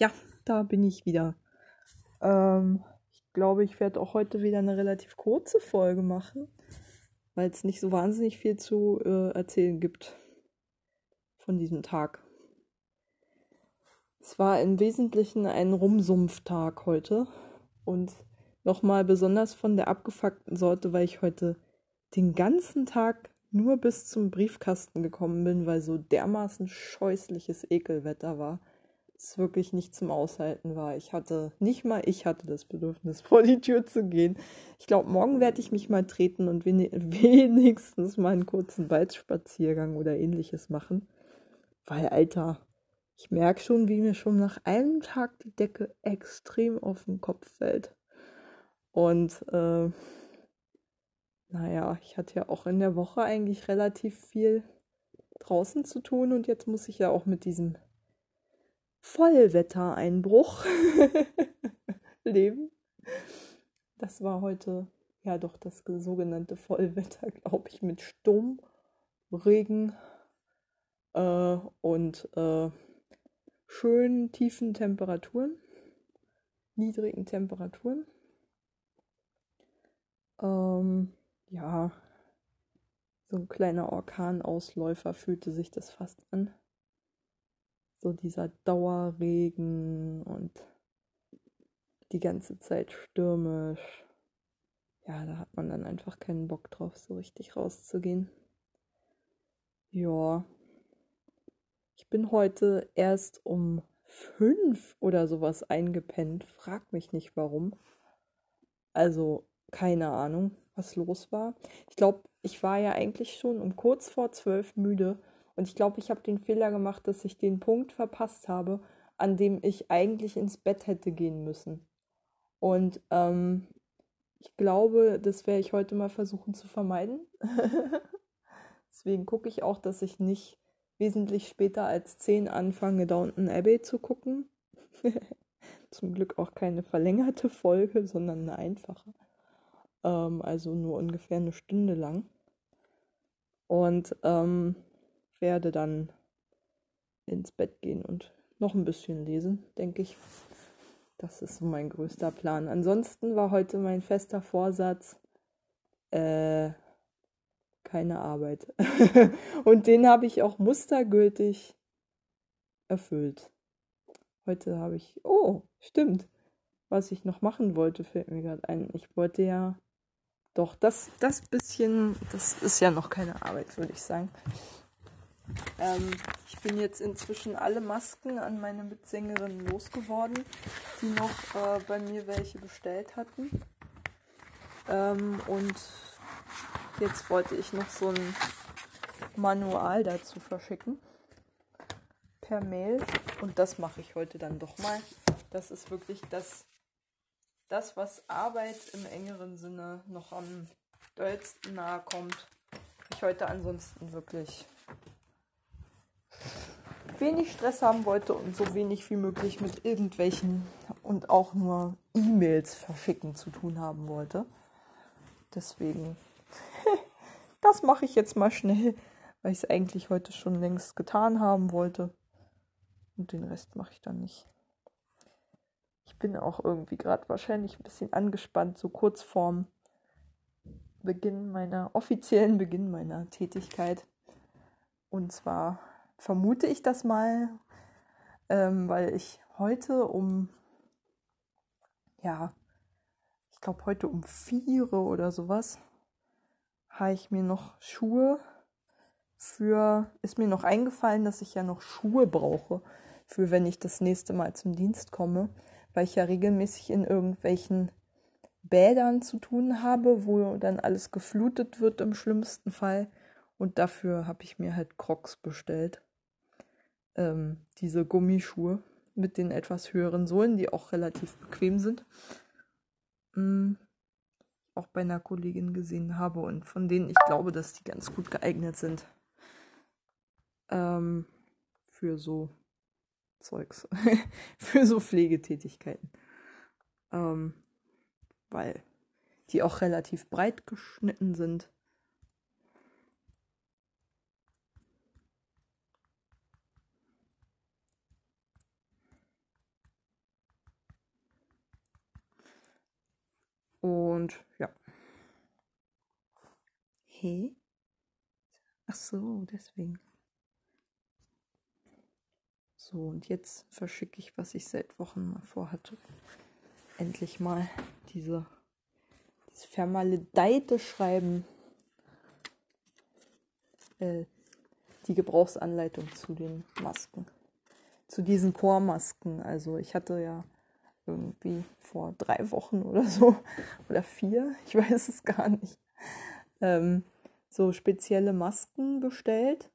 Ja, da bin ich wieder. Ähm, ich glaube, ich werde auch heute wieder eine relativ kurze Folge machen, weil es nicht so wahnsinnig viel zu äh, erzählen gibt von diesem Tag. Es war im Wesentlichen ein Rumsumpftag heute und nochmal besonders von der abgefuckten Sorte, weil ich heute den ganzen Tag nur bis zum Briefkasten gekommen bin, weil so dermaßen scheußliches Ekelwetter war. Es wirklich nicht zum Aushalten war. Ich hatte, nicht mal ich hatte das Bedürfnis, vor die Tür zu gehen. Ich glaube, morgen werde ich mich mal treten und wenigstens mal einen kurzen Waldspaziergang oder ähnliches machen. Weil, Alter, ich merke schon, wie mir schon nach einem Tag die Decke extrem auf den Kopf fällt. Und äh, naja, ich hatte ja auch in der Woche eigentlich relativ viel draußen zu tun und jetzt muss ich ja auch mit diesem Vollwettereinbruch leben. Das war heute ja doch das sogenannte Vollwetter, glaube ich, mit Sturm, Regen äh, und äh, schönen tiefen Temperaturen, niedrigen Temperaturen. Ähm, ja, so ein kleiner Orkanausläufer fühlte sich das fast an. So dieser Dauerregen und die ganze Zeit stürmisch. Ja, da hat man dann einfach keinen Bock drauf, so richtig rauszugehen. Ja. Ich bin heute erst um fünf oder sowas eingepennt. Frag mich nicht warum. Also, keine Ahnung was los war. Ich glaube, ich war ja eigentlich schon um kurz vor zwölf müde und ich glaube, ich habe den Fehler gemacht, dass ich den Punkt verpasst habe, an dem ich eigentlich ins Bett hätte gehen müssen. Und ähm, ich glaube, das werde ich heute mal versuchen zu vermeiden. Deswegen gucke ich auch, dass ich nicht wesentlich später als 10 anfange, Downton Abbey zu gucken. Zum Glück auch keine verlängerte Folge, sondern eine einfache ähm, also nur ungefähr eine Stunde lang. Und ähm, werde dann ins Bett gehen und noch ein bisschen lesen, denke ich. Das ist so mein größter Plan. Ansonsten war heute mein fester Vorsatz, äh, keine Arbeit. und den habe ich auch mustergültig erfüllt. Heute habe ich, oh, stimmt. Was ich noch machen wollte, fällt mir gerade ein. Ich wollte ja doch, das, das bisschen, das ist ja noch keine Arbeit, würde ich sagen. Ähm, ich bin jetzt inzwischen alle Masken an meine Mitsängerinnen losgeworden, die noch äh, bei mir welche bestellt hatten. Ähm, und jetzt wollte ich noch so ein Manual dazu verschicken. Per Mail. Und das mache ich heute dann doch mal. Das ist wirklich das das, was Arbeit im engeren Sinne noch am dollsten nahe kommt. Ich heute ansonsten wirklich wenig Stress haben wollte und so wenig wie möglich mit irgendwelchen und auch nur E-Mails verschicken zu tun haben wollte. Deswegen, das mache ich jetzt mal schnell, weil ich es eigentlich heute schon längst getan haben wollte. Und den Rest mache ich dann nicht bin auch irgendwie gerade wahrscheinlich ein bisschen angespannt, so kurz vorm Beginn meiner, offiziellen Beginn meiner Tätigkeit. Und zwar vermute ich das mal, ähm, weil ich heute um, ja, ich glaube heute um vier oder sowas, habe ich mir noch Schuhe für, ist mir noch eingefallen, dass ich ja noch Schuhe brauche, für wenn ich das nächste Mal zum Dienst komme weil ich ja regelmäßig in irgendwelchen Bädern zu tun habe, wo dann alles geflutet wird im schlimmsten Fall. Und dafür habe ich mir halt Crocs bestellt. Ähm, diese Gummischuhe mit den etwas höheren Sohlen, die auch relativ bequem sind. Ähm, auch bei einer Kollegin gesehen habe und von denen ich glaube, dass die ganz gut geeignet sind. Ähm, für so Zeugs für so Pflegetätigkeiten. Ähm, weil die auch relativ breit geschnitten sind. Und ja. Hey? Ach so, deswegen. So, und jetzt verschicke ich, was ich seit Wochen vorhatte. Endlich mal diese, dieses vermaledeite Schreiben. Äh, die Gebrauchsanleitung zu den Masken. Zu diesen Chormasken. Also ich hatte ja irgendwie vor drei Wochen oder so. Oder vier, ich weiß es gar nicht, ähm, so spezielle Masken bestellt,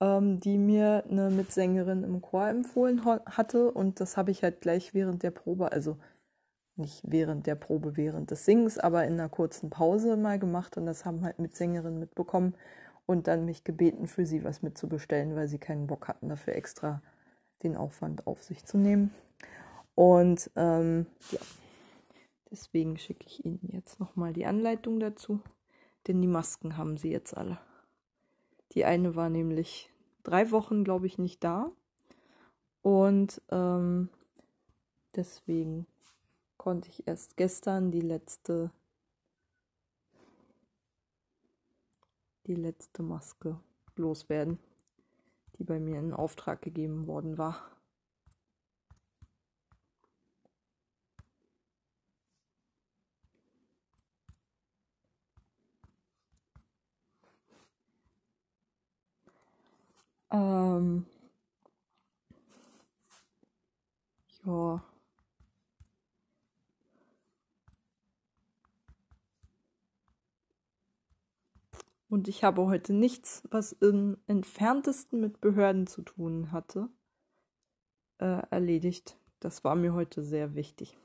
ähm, die mir eine Mitsängerin im Chor empfohlen hatte. Und das habe ich halt gleich während der Probe, also nicht während der Probe, während des Singens, aber in einer kurzen Pause mal gemacht. Und das haben halt Mitsängerinnen mitbekommen und dann mich gebeten, für sie was mitzubestellen, weil sie keinen Bock hatten, dafür extra den Aufwand auf sich zu nehmen. Und ähm, ja, deswegen schicke ich Ihnen jetzt nochmal die Anleitung dazu, denn die Masken haben Sie jetzt alle. Die eine war nämlich drei Wochen, glaube ich, nicht da. Und ähm, deswegen konnte ich erst gestern die letzte die letzte Maske loswerden, die bei mir in Auftrag gegeben worden war. Ähm, ja. Und ich habe heute nichts, was im entferntesten mit Behörden zu tun hatte, äh, erledigt. Das war mir heute sehr wichtig.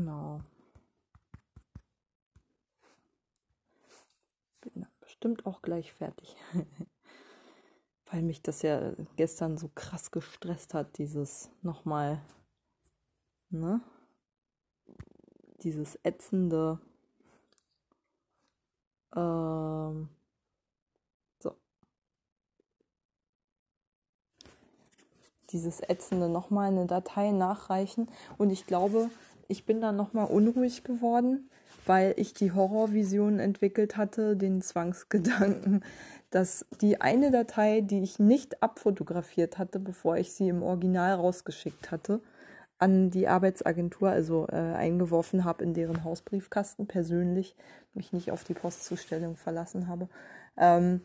Genau. Bin bestimmt auch gleich fertig. Weil mich das ja gestern so krass gestresst hat, dieses nochmal, ne? Dieses ätzende, ähm, so. Dieses ätzende nochmal eine Datei nachreichen. Und ich glaube, ich bin dann nochmal unruhig geworden, weil ich die Horrorvision entwickelt hatte, den Zwangsgedanken, dass die eine Datei, die ich nicht abfotografiert hatte, bevor ich sie im Original rausgeschickt hatte, an die Arbeitsagentur, also äh, eingeworfen habe in deren Hausbriefkasten persönlich, mich nicht auf die Postzustellung verlassen habe, ähm,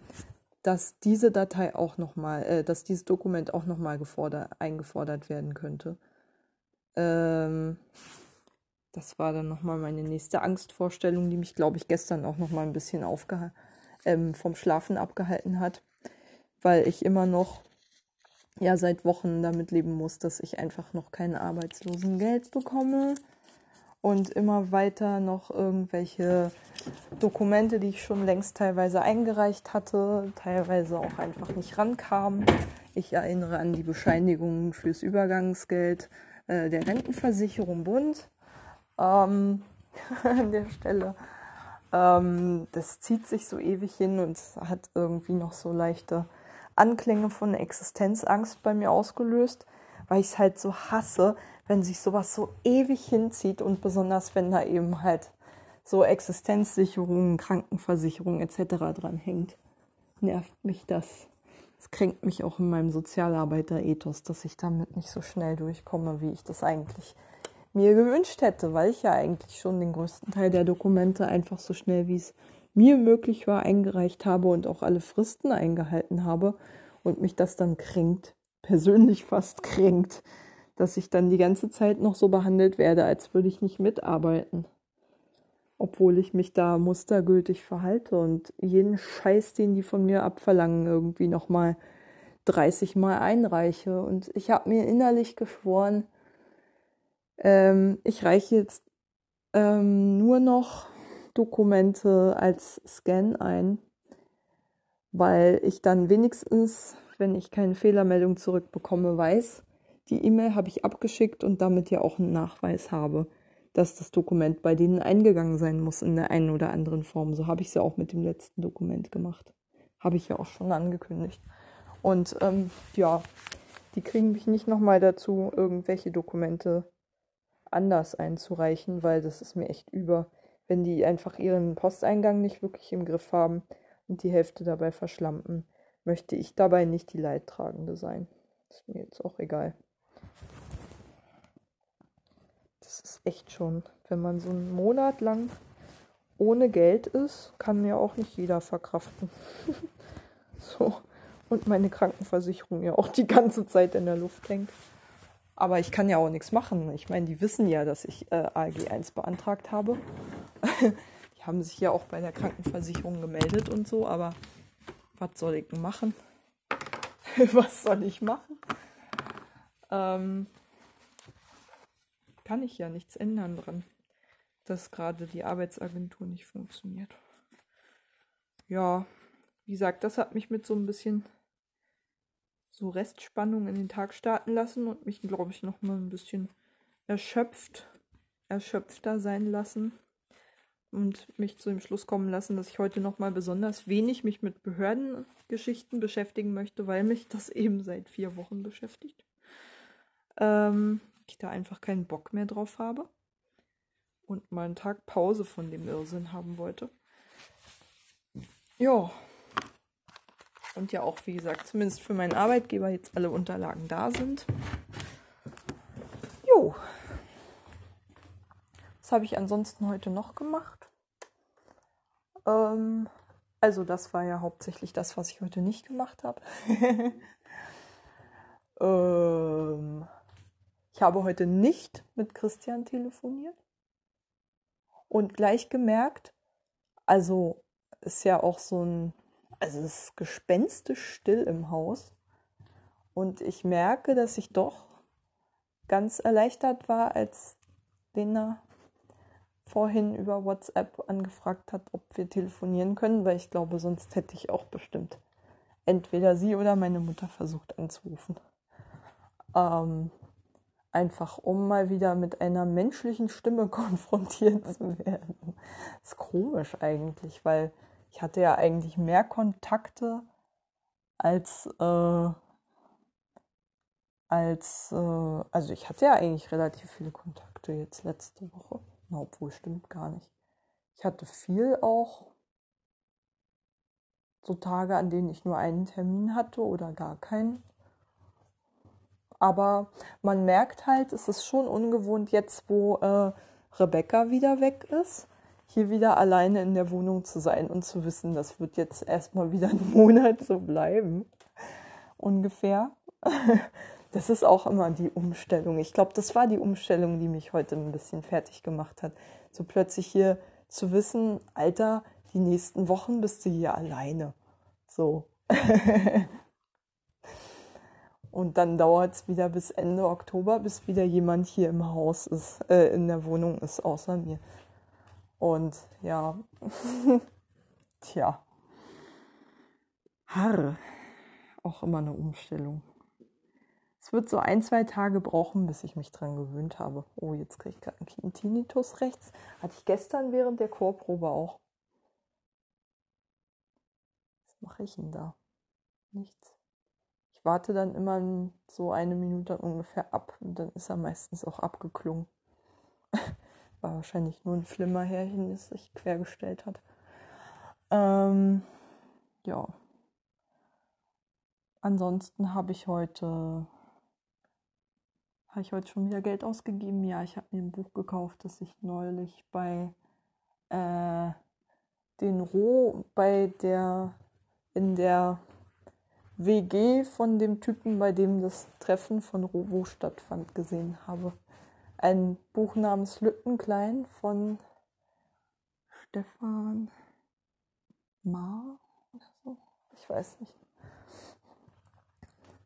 dass diese Datei auch nochmal, äh, dass dieses Dokument auch nochmal eingefordert werden könnte. Ähm, das war dann nochmal meine nächste Angstvorstellung, die mich, glaube ich, gestern auch nochmal ein bisschen aufgeha ähm, vom Schlafen abgehalten hat, weil ich immer noch ja seit Wochen damit leben muss, dass ich einfach noch kein Arbeitslosengeld bekomme und immer weiter noch irgendwelche Dokumente, die ich schon längst teilweise eingereicht hatte, teilweise auch einfach nicht rankamen. Ich erinnere an die Bescheinigungen fürs Übergangsgeld äh, der Rentenversicherung Bund ähm, an der Stelle. Ähm, das zieht sich so ewig hin und hat irgendwie noch so leichte Anklänge von Existenzangst bei mir ausgelöst, weil ich es halt so hasse, wenn sich sowas so ewig hinzieht und besonders wenn da eben halt so Existenzsicherungen, Krankenversicherung etc. dran hängt, nervt mich das. es kränkt mich auch in meinem Sozialarbeiter-Ethos, dass ich damit nicht so schnell durchkomme, wie ich das eigentlich mir gewünscht hätte, weil ich ja eigentlich schon den größten Teil der Dokumente einfach so schnell, wie es mir möglich war, eingereicht habe und auch alle Fristen eingehalten habe und mich das dann kränkt, persönlich fast kränkt, dass ich dann die ganze Zeit noch so behandelt werde, als würde ich nicht mitarbeiten. Obwohl ich mich da mustergültig verhalte und jeden Scheiß, den die von mir abverlangen, irgendwie nochmal 30 Mal einreiche. Und ich habe mir innerlich geschworen, ähm, ich reiche jetzt ähm, nur noch Dokumente als Scan ein, weil ich dann wenigstens, wenn ich keine Fehlermeldung zurückbekomme, weiß, die E-Mail habe ich abgeschickt und damit ja auch einen Nachweis habe, dass das Dokument bei denen eingegangen sein muss in der einen oder anderen Form. So habe ich es ja auch mit dem letzten Dokument gemacht. Habe ich ja auch schon angekündigt. Und ähm, ja, die kriegen mich nicht nochmal dazu, irgendwelche Dokumente anders einzureichen, weil das ist mir echt über, wenn die einfach ihren Posteingang nicht wirklich im Griff haben und die Hälfte dabei verschlampen, möchte ich dabei nicht die Leidtragende sein. Ist mir jetzt auch egal. Das ist echt schon, wenn man so einen Monat lang ohne Geld ist, kann mir auch nicht jeder verkraften. so. Und meine Krankenversicherung ja auch die ganze Zeit in der Luft hängt. Aber ich kann ja auch nichts machen. Ich meine, die wissen ja, dass ich äh, ALG 1 beantragt habe. die haben sich ja auch bei der Krankenversicherung gemeldet und so, aber was soll ich denn machen? was soll ich machen? Ähm, kann ich ja nichts ändern dran, dass gerade die Arbeitsagentur nicht funktioniert. Ja, wie gesagt, das hat mich mit so ein bisschen so Restspannung in den Tag starten lassen und mich, glaube ich, noch mal ein bisschen erschöpft, erschöpfter sein lassen und mich zu dem Schluss kommen lassen, dass ich heute noch mal besonders wenig mich mit Behördengeschichten beschäftigen möchte, weil mich das eben seit vier Wochen beschäftigt. Ähm, ich da einfach keinen Bock mehr drauf habe und mal einen Tag Pause von dem Irrsinn haben wollte. Ja, und ja auch, wie gesagt, zumindest für meinen Arbeitgeber jetzt alle Unterlagen da sind. Jo. Was habe ich ansonsten heute noch gemacht? Ähm, also das war ja hauptsächlich das, was ich heute nicht gemacht habe. ähm, ich habe heute nicht mit Christian telefoniert und gleich gemerkt, also ist ja auch so ein also es ist gespenstisch still im Haus. Und ich merke, dass ich doch ganz erleichtert war, als Lena vorhin über WhatsApp angefragt hat, ob wir telefonieren können, weil ich glaube, sonst hätte ich auch bestimmt entweder sie oder meine Mutter versucht anzurufen. Ähm, einfach um mal wieder mit einer menschlichen Stimme konfrontiert zu werden. Das ist komisch eigentlich, weil ich hatte ja eigentlich mehr Kontakte als, äh, als, äh, also ich hatte ja eigentlich relativ viele Kontakte jetzt letzte Woche. Na, obwohl, stimmt gar nicht. Ich hatte viel auch so Tage, an denen ich nur einen Termin hatte oder gar keinen. Aber man merkt halt, es ist schon ungewohnt jetzt, wo äh, Rebecca wieder weg ist hier wieder alleine in der Wohnung zu sein und zu wissen, das wird jetzt erstmal wieder einen Monat so bleiben. Ungefähr. Das ist auch immer die Umstellung. Ich glaube, das war die Umstellung, die mich heute ein bisschen fertig gemacht hat. So plötzlich hier zu wissen, Alter, die nächsten Wochen bist du hier alleine. So. Und dann dauert es wieder bis Ende Oktober, bis wieder jemand hier im Haus ist, äh, in der Wohnung ist, außer mir. Und ja, tja, Harr, auch immer eine Umstellung. Es wird so ein, zwei Tage brauchen, bis ich mich dran gewöhnt habe. Oh, jetzt kriege ich gerade einen Tinnitus rechts. Hatte ich gestern während der Chorprobe auch. Was mache ich denn da? Nichts. Ich warte dann immer so eine Minute ungefähr ab und dann ist er meistens auch abgeklungen. war wahrscheinlich nur ein Flimmerhärchen, das sich quergestellt hat. Ähm, ja. ansonsten habe ich heute habe ich heute schon wieder Geld ausgegeben? Ja, ich habe mir ein Buch gekauft, das ich neulich bei äh, den Roh, bei der, in der WG von dem Typen, bei dem das Treffen von Robo stattfand, gesehen habe. Ein Buch namens Lückenklein von Stefan Ma oder so. Ich weiß nicht.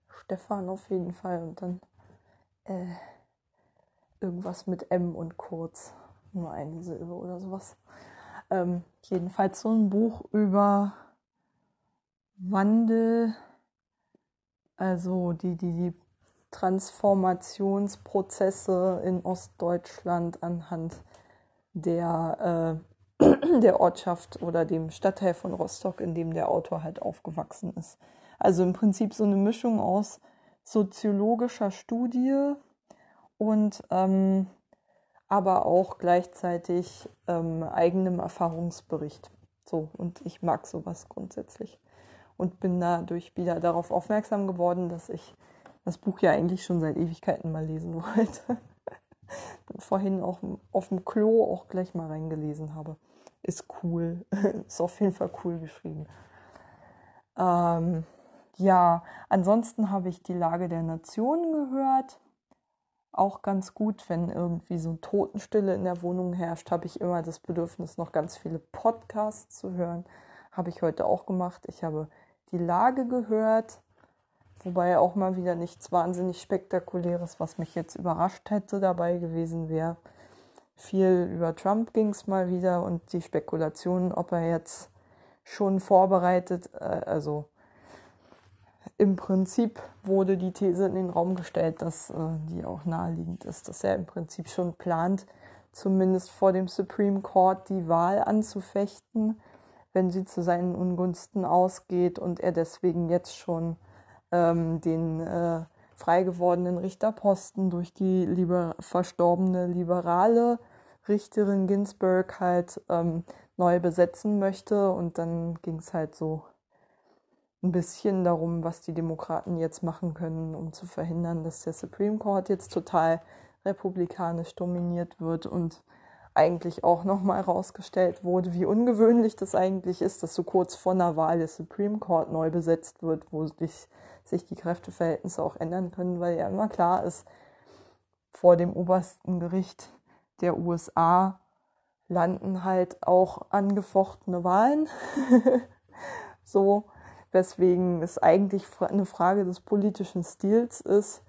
Stefan auf jeden Fall und dann äh, irgendwas mit M und kurz. Nur eine Silbe oder sowas. Ähm, jedenfalls so ein Buch über Wandel, also die, die, die Transformationsprozesse in Ostdeutschland anhand der, äh, der Ortschaft oder dem Stadtteil von Rostock, in dem der Autor halt aufgewachsen ist. Also im Prinzip so eine Mischung aus soziologischer Studie und ähm, aber auch gleichzeitig ähm, eigenem Erfahrungsbericht. So, und ich mag sowas grundsätzlich. Und bin dadurch wieder darauf aufmerksam geworden, dass ich das Buch ja eigentlich schon seit Ewigkeiten mal lesen wollte. Vorhin auch auf dem Klo auch gleich mal reingelesen habe. Ist cool. Ist auf jeden Fall cool geschrieben. Ähm, ja, ansonsten habe ich die Lage der Nationen gehört. Auch ganz gut, wenn irgendwie so Totenstille in der Wohnung herrscht, habe ich immer das Bedürfnis, noch ganz viele Podcasts zu hören. Habe ich heute auch gemacht. Ich habe die Lage gehört, wobei auch mal wieder nichts wahnsinnig Spektakuläres, was mich jetzt überrascht hätte, dabei gewesen wäre. Viel über Trump ging es mal wieder und die Spekulationen, ob er jetzt schon vorbereitet, äh, also im Prinzip wurde die These in den Raum gestellt, dass äh, die auch naheliegend ist, dass er im Prinzip schon plant, zumindest vor dem Supreme Court die Wahl anzufechten, wenn sie zu seinen Ungunsten ausgeht und er deswegen jetzt schon ähm, den äh, frei Richterposten durch die liber verstorbene liberale Richterin Ginsburg halt ähm, neu besetzen möchte. Und dann ging es halt so ein bisschen darum, was die Demokraten jetzt machen können, um zu verhindern, dass der Supreme Court jetzt total republikanisch dominiert wird und eigentlich auch nochmal herausgestellt wurde, wie ungewöhnlich das eigentlich ist, dass so kurz vor einer Wahl der Supreme Court neu besetzt wird, wo sich, sich die Kräfteverhältnisse auch ändern können, weil ja immer klar ist, vor dem obersten Gericht der USA landen halt auch angefochtene Wahlen. so, weswegen es eigentlich eine Frage des politischen Stils ist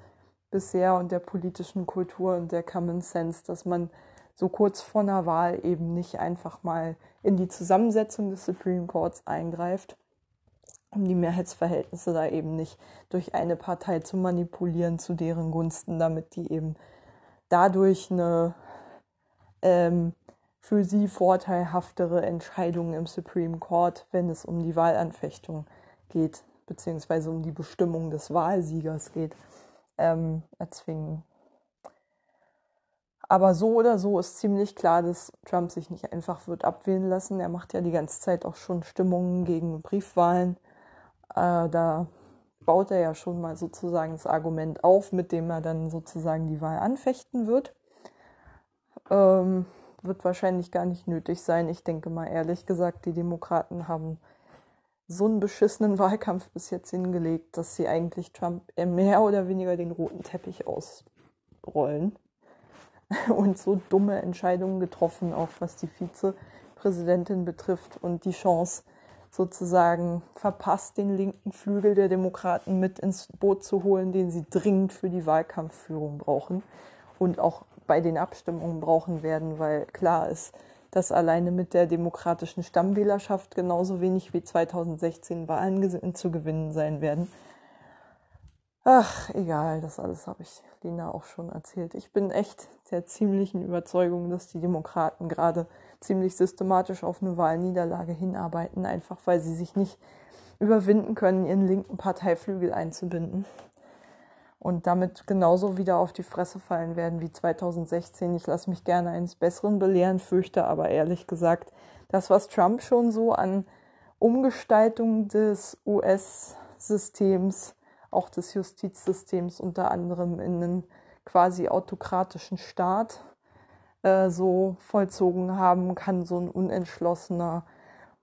bisher und der politischen Kultur und der Common Sense, dass man so kurz vor einer Wahl eben nicht einfach mal in die Zusammensetzung des Supreme Courts eingreift, um die Mehrheitsverhältnisse da eben nicht durch eine Partei zu manipulieren zu deren Gunsten, damit die eben dadurch eine ähm, für sie vorteilhaftere Entscheidung im Supreme Court, wenn es um die Wahlanfechtung geht, beziehungsweise um die Bestimmung des Wahlsiegers geht, ähm, erzwingen. Aber so oder so ist ziemlich klar, dass Trump sich nicht einfach wird abwählen lassen. Er macht ja die ganze Zeit auch schon Stimmungen gegen Briefwahlen. Äh, da baut er ja schon mal sozusagen das Argument auf, mit dem er dann sozusagen die Wahl anfechten wird. Ähm, wird wahrscheinlich gar nicht nötig sein. Ich denke mal ehrlich gesagt, die Demokraten haben so einen beschissenen Wahlkampf bis jetzt hingelegt, dass sie eigentlich Trump mehr oder weniger den roten Teppich ausrollen und so dumme Entscheidungen getroffen, auch was die Vizepräsidentin betrifft und die Chance sozusagen verpasst, den linken Flügel der Demokraten mit ins Boot zu holen, den sie dringend für die Wahlkampfführung brauchen und auch bei den Abstimmungen brauchen werden, weil klar ist, dass alleine mit der demokratischen Stammwählerschaft genauso wenig wie 2016 Wahlen zu gewinnen sein werden. Ach, egal, das alles habe ich Lena auch schon erzählt. Ich bin echt der ziemlichen Überzeugung, dass die Demokraten gerade ziemlich systematisch auf eine Wahlniederlage hinarbeiten, einfach weil sie sich nicht überwinden können, ihren linken Parteiflügel einzubinden und damit genauso wieder auf die Fresse fallen werden wie 2016. Ich lasse mich gerne eines Besseren belehren, fürchte aber ehrlich gesagt, das, was Trump schon so an Umgestaltung des US-Systems auch des Justizsystems unter anderem in einen quasi autokratischen Staat äh, so vollzogen haben, kann so ein unentschlossener,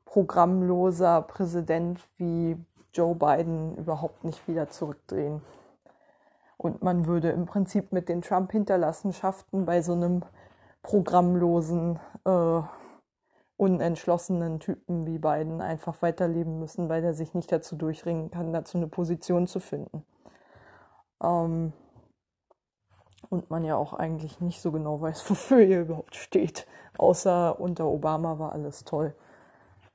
programmloser Präsident wie Joe Biden überhaupt nicht wieder zurückdrehen. Und man würde im Prinzip mit den Trump-Hinterlassenschaften bei so einem programmlosen, äh, unentschlossenen Typen wie Biden einfach weiterleben müssen, weil er sich nicht dazu durchringen kann, dazu eine Position zu finden. Ähm, und man ja auch eigentlich nicht so genau weiß, wofür er überhaupt steht. Außer unter Obama war alles toll.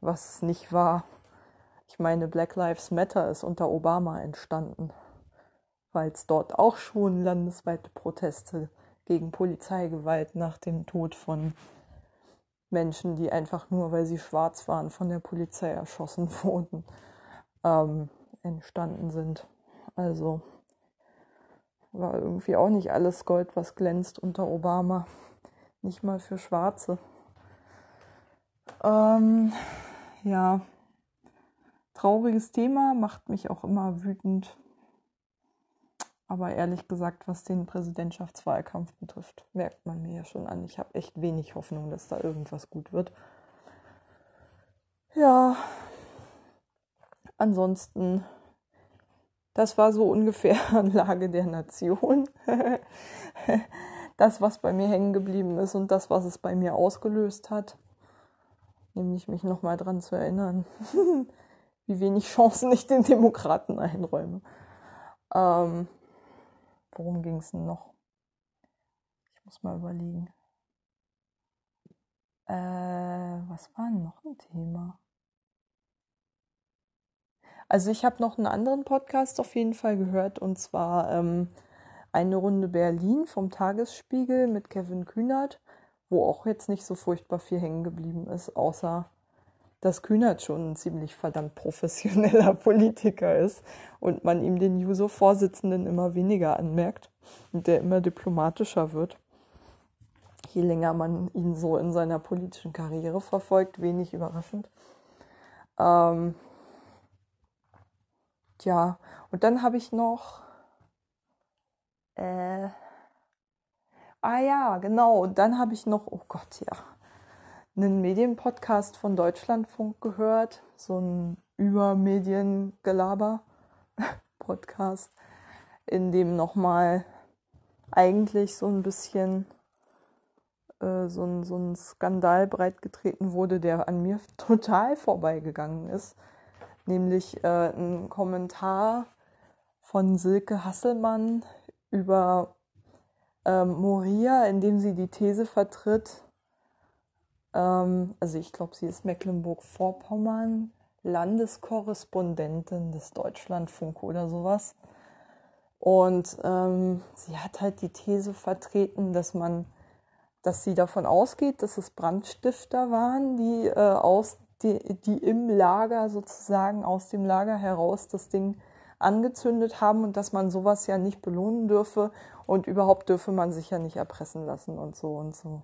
Was es nicht war, ich meine, Black Lives Matter ist unter Obama entstanden, weil es dort auch schon landesweite Proteste gegen Polizeigewalt nach dem Tod von Menschen, die einfach nur, weil sie schwarz waren, von der Polizei erschossen wurden, ähm, entstanden sind. Also war irgendwie auch nicht alles Gold, was glänzt unter Obama. Nicht mal für Schwarze. Ähm, ja, trauriges Thema, macht mich auch immer wütend. Aber ehrlich gesagt, was den Präsidentschaftswahlkampf betrifft, merkt man mir ja schon an. Ich habe echt wenig Hoffnung, dass da irgendwas gut wird. Ja, ansonsten, das war so ungefähr Lage der Nation. das, was bei mir hängen geblieben ist und das, was es bei mir ausgelöst hat. Nämlich mich nochmal dran zu erinnern, wie wenig Chancen ich den Demokraten einräume. Ähm, worum ging es denn noch? Ich muss mal überlegen. Äh, was war noch ein Thema? Also ich habe noch einen anderen Podcast auf jeden Fall gehört und zwar ähm, eine Runde Berlin vom Tagesspiegel mit Kevin Kühnert, wo auch jetzt nicht so furchtbar viel hängen geblieben ist, außer dass Kühnert schon ein ziemlich verdammt professioneller Politiker ist und man ihm den Juso-Vorsitzenden immer weniger anmerkt und der immer diplomatischer wird. Je länger man ihn so in seiner politischen Karriere verfolgt, wenig überraschend. Ähm, ja, und dann habe ich noch. Äh, ah ja, genau. Und dann habe ich noch, oh Gott, ja einen Medienpodcast von Deutschlandfunk gehört, so ein Übermediengelaber-Podcast, in dem nochmal eigentlich so ein bisschen äh, so, ein, so ein Skandal breitgetreten wurde, der an mir total vorbeigegangen ist. Nämlich äh, ein Kommentar von Silke Hasselmann über äh, Moria, in dem sie die These vertritt, ähm, also ich glaube, sie ist Mecklenburg-Vorpommern, Landeskorrespondentin des Deutschlandfunk oder sowas. Und ähm, sie hat halt die These vertreten, dass man, dass sie davon ausgeht, dass es Brandstifter waren, die äh, aus die, die im Lager sozusagen aus dem Lager heraus das Ding angezündet haben und dass man sowas ja nicht belohnen dürfe und überhaupt dürfe man sich ja nicht erpressen lassen und so und so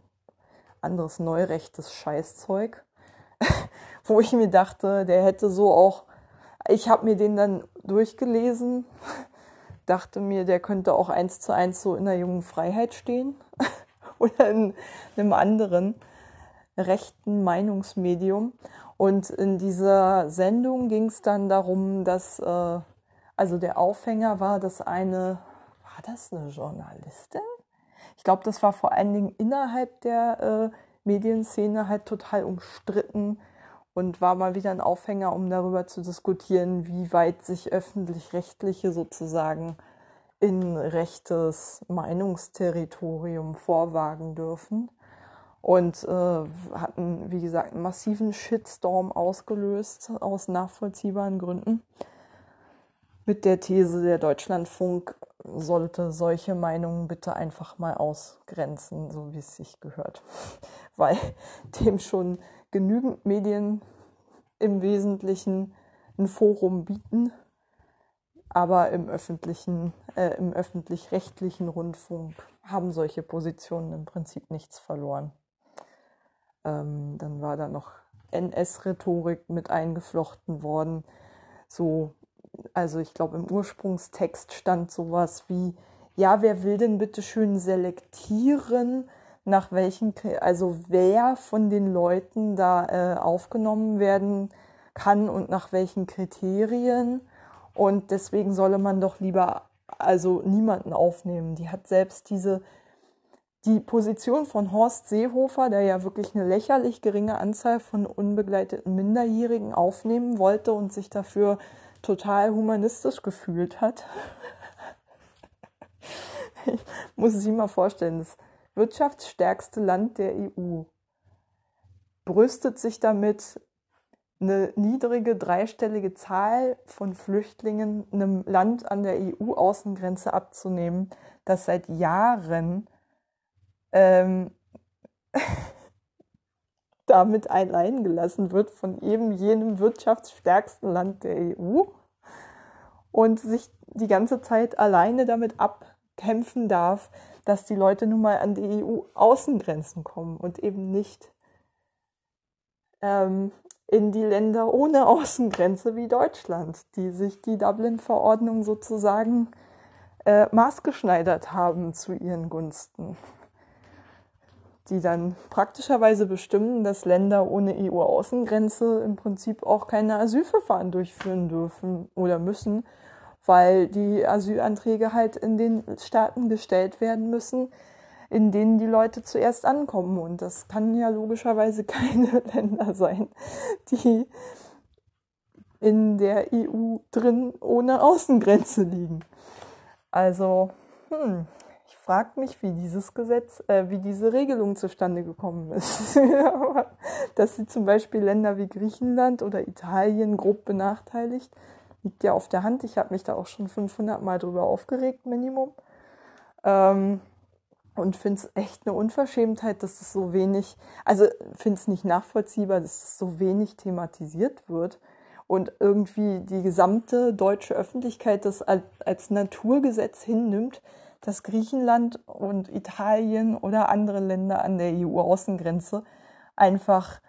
anderes neurechtes Scheißzeug, wo ich mir dachte, der hätte so auch, ich habe mir den dann durchgelesen, dachte mir, der könnte auch eins zu eins so in der jungen Freiheit stehen oder in einem anderen rechten Meinungsmedium. Und in dieser Sendung ging es dann darum, dass, äh, also der Aufhänger war, dass eine, war das eine Journalistin? ich glaube, das war vor allen Dingen innerhalb der äh, Medienszene halt total umstritten und war mal wieder ein Aufhänger, um darüber zu diskutieren, wie weit sich öffentlich-rechtliche sozusagen in rechtes Meinungsterritorium vorwagen dürfen. Und äh, hatten, wie gesagt, einen massiven Shitstorm ausgelöst aus nachvollziehbaren Gründen mit der These, der Deutschlandfunk sollte solche Meinungen bitte einfach mal ausgrenzen, so wie es sich gehört. Weil dem schon genügend Medien im Wesentlichen ein Forum bieten, aber im öffentlichen, äh, im öffentlich-rechtlichen Rundfunk haben solche Positionen im Prinzip nichts verloren. Ähm, dann war da noch NS-Rhetorik mit eingeflochten worden, so also ich glaube im Ursprungstext stand sowas wie, ja, wer will denn bitte schön selektieren, nach welchen, also wer von den Leuten da äh, aufgenommen werden kann und nach welchen Kriterien. Und deswegen solle man doch lieber also niemanden aufnehmen. Die hat selbst diese die Position von Horst Seehofer, der ja wirklich eine lächerlich geringe Anzahl von unbegleiteten Minderjährigen aufnehmen wollte und sich dafür total humanistisch gefühlt hat. ich muss es mal vorstellen, das wirtschaftsstärkste Land der EU brüstet sich damit, eine niedrige dreistellige Zahl von Flüchtlingen einem Land an der EU-Außengrenze abzunehmen, das seit Jahren ähm, damit allein gelassen wird von eben jenem wirtschaftsstärksten Land der EU und sich die ganze Zeit alleine damit abkämpfen darf, dass die Leute nun mal an die EU-Außengrenzen kommen und eben nicht ähm, in die Länder ohne Außengrenze wie Deutschland, die sich die Dublin-Verordnung sozusagen äh, maßgeschneidert haben zu ihren Gunsten die dann praktischerweise bestimmen, dass Länder ohne EU-Außengrenze im Prinzip auch keine Asylverfahren durchführen dürfen oder müssen, weil die Asylanträge halt in den Staaten gestellt werden müssen, in denen die Leute zuerst ankommen. Und das kann ja logischerweise keine Länder sein, die in der EU drin ohne Außengrenze liegen. Also, hm, fragt mich, wie dieses Gesetz, äh, wie diese Regelung zustande gekommen ist. Dass sie zum Beispiel Länder wie Griechenland oder Italien grob benachteiligt, liegt ja auf der Hand. Ich habe mich da auch schon 500 Mal drüber aufgeregt, Minimum. Ähm, und finde es echt eine Unverschämtheit, dass es so wenig, also finde es nicht nachvollziehbar, dass es so wenig thematisiert wird und irgendwie die gesamte deutsche Öffentlichkeit das als Naturgesetz hinnimmt, dass Griechenland und Italien oder andere Länder an der EU-Außengrenze einfach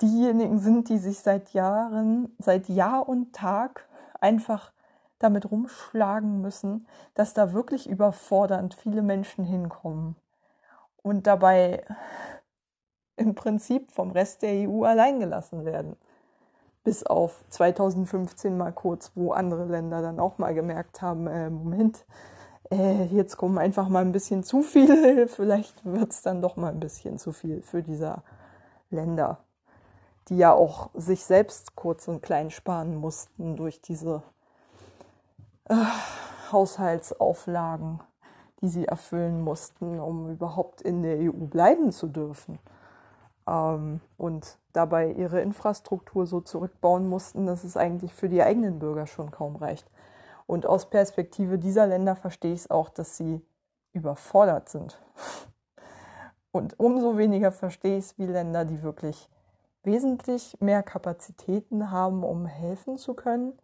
diejenigen sind, die sich seit Jahren, seit Jahr und Tag einfach damit rumschlagen müssen, dass da wirklich überfordernd viele Menschen hinkommen und dabei im Prinzip vom Rest der EU allein gelassen werden. Bis auf 2015 mal kurz, wo andere Länder dann auch mal gemerkt haben, äh, Moment, äh, jetzt kommen einfach mal ein bisschen zu viele, vielleicht wird es dann doch mal ein bisschen zu viel für diese Länder, die ja auch sich selbst kurz und klein sparen mussten durch diese äh, Haushaltsauflagen, die sie erfüllen mussten, um überhaupt in der EU bleiben zu dürfen. Ähm, und dabei ihre Infrastruktur so zurückbauen mussten, dass es eigentlich für die eigenen Bürger schon kaum reicht. Und aus Perspektive dieser Länder verstehe ich es auch, dass sie überfordert sind. Und umso weniger verstehe ich es, wie Länder, die wirklich wesentlich mehr Kapazitäten haben, um helfen zu können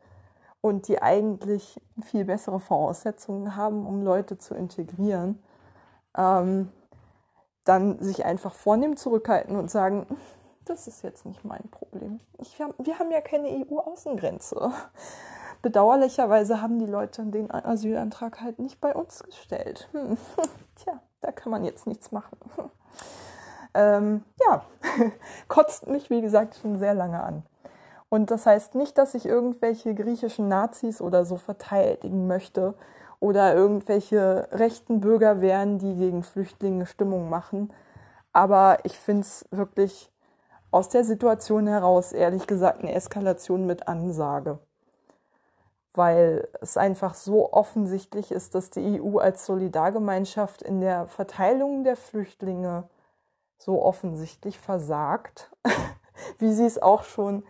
und die eigentlich viel bessere Voraussetzungen haben, um Leute zu integrieren, ähm, dann sich einfach vornehm zurückhalten und sagen, das ist jetzt nicht mein Problem. Ich, wir haben ja keine EU-Außengrenze bedauerlicherweise haben die Leute den Asylantrag halt nicht bei uns gestellt. Hm. Tja, da kann man jetzt nichts machen. Ähm, ja, kotzt mich, wie gesagt, schon sehr lange an. Und das heißt nicht, dass ich irgendwelche griechischen Nazis oder so verteidigen möchte oder irgendwelche rechten Bürger wären, die gegen Flüchtlinge Stimmung machen. Aber ich finde es wirklich aus der Situation heraus, ehrlich gesagt, eine Eskalation mit Ansage weil es einfach so offensichtlich ist, dass die EU als Solidargemeinschaft in der Verteilung der Flüchtlinge so offensichtlich versagt, wie sie es auch schon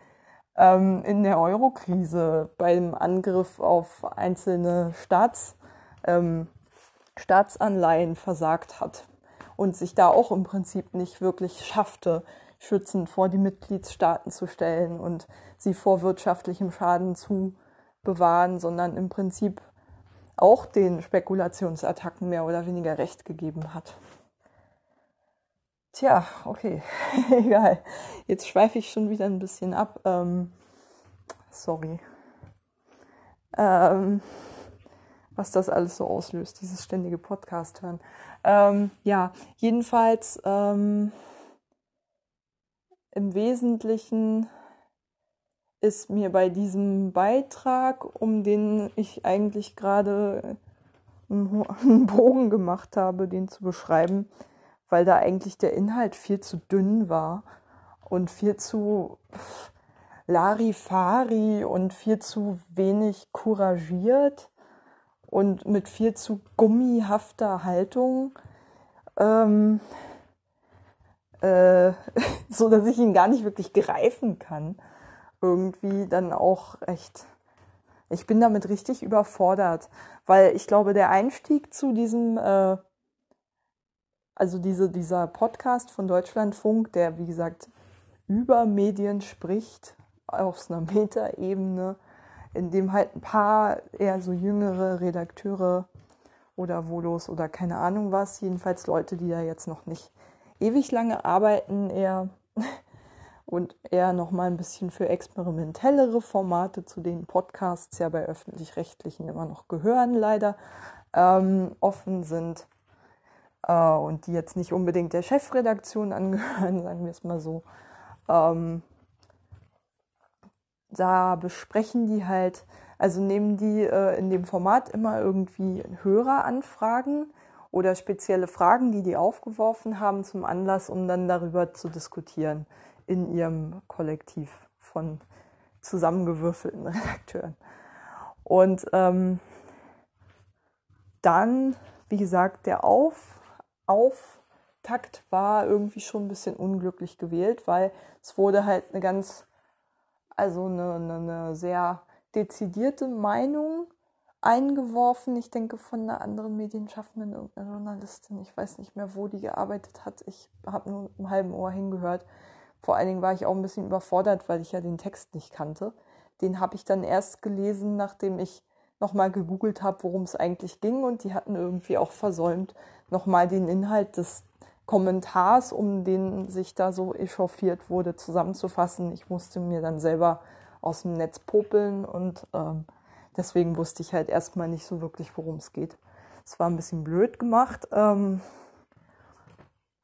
ähm, in der Eurokrise beim Angriff auf einzelne Staats, ähm, Staatsanleihen versagt hat und sich da auch im Prinzip nicht wirklich schaffte, schützend vor die Mitgliedstaaten zu stellen und sie vor wirtschaftlichem Schaden zu bewahren, sondern im Prinzip auch den Spekulationsattacken mehr oder weniger recht gegeben hat. Tja, okay, egal. Jetzt schweife ich schon wieder ein bisschen ab. Ähm, sorry. Ähm, was das alles so auslöst, dieses ständige Podcast hören. Ähm, ja, jedenfalls ähm, im Wesentlichen ist mir bei diesem Beitrag, um den ich eigentlich gerade einen Bogen gemacht habe, den zu beschreiben, weil da eigentlich der Inhalt viel zu dünn war und viel zu Larifari und viel zu wenig couragiert und mit viel zu gummihafter Haltung, ähm, äh, so dass ich ihn gar nicht wirklich greifen kann. Irgendwie dann auch echt. Ich bin damit richtig überfordert, weil ich glaube, der Einstieg zu diesem, äh, also diese, dieser Podcast von Deutschlandfunk, der wie gesagt über Medien spricht, auf einer Metaebene, in dem halt ein paar eher so jüngere Redakteure oder Volos oder keine Ahnung was, jedenfalls Leute, die da jetzt noch nicht ewig lange arbeiten, eher und eher noch mal ein bisschen für experimentellere Formate, zu denen Podcasts ja bei öffentlich-rechtlichen immer noch gehören, leider ähm, offen sind äh, und die jetzt nicht unbedingt der Chefredaktion angehören, sagen wir es mal so. Ähm, da besprechen die halt, also nehmen die äh, in dem Format immer irgendwie Höreranfragen oder spezielle Fragen, die die aufgeworfen haben, zum Anlass, um dann darüber zu diskutieren in ihrem Kollektiv von zusammengewürfelten Redakteuren. Und ähm, dann, wie gesagt, der Auf, Auftakt war irgendwie schon ein bisschen unglücklich gewählt, weil es wurde halt eine ganz also eine, eine, eine sehr dezidierte Meinung eingeworfen. Ich denke von einer anderen medienschaffenden irgendeiner Journalistin. Ich weiß nicht mehr, wo die gearbeitet hat. Ich habe nur einem halben Ohr hingehört. Vor allen Dingen war ich auch ein bisschen überfordert, weil ich ja den Text nicht kannte. Den habe ich dann erst gelesen, nachdem ich nochmal gegoogelt habe, worum es eigentlich ging. Und die hatten irgendwie auch versäumt, nochmal den Inhalt des Kommentars, um den sich da so echauffiert wurde, zusammenzufassen. Ich musste mir dann selber aus dem Netz popeln und ähm, deswegen wusste ich halt erstmal nicht so wirklich, worum es geht. Es war ein bisschen blöd gemacht, ähm,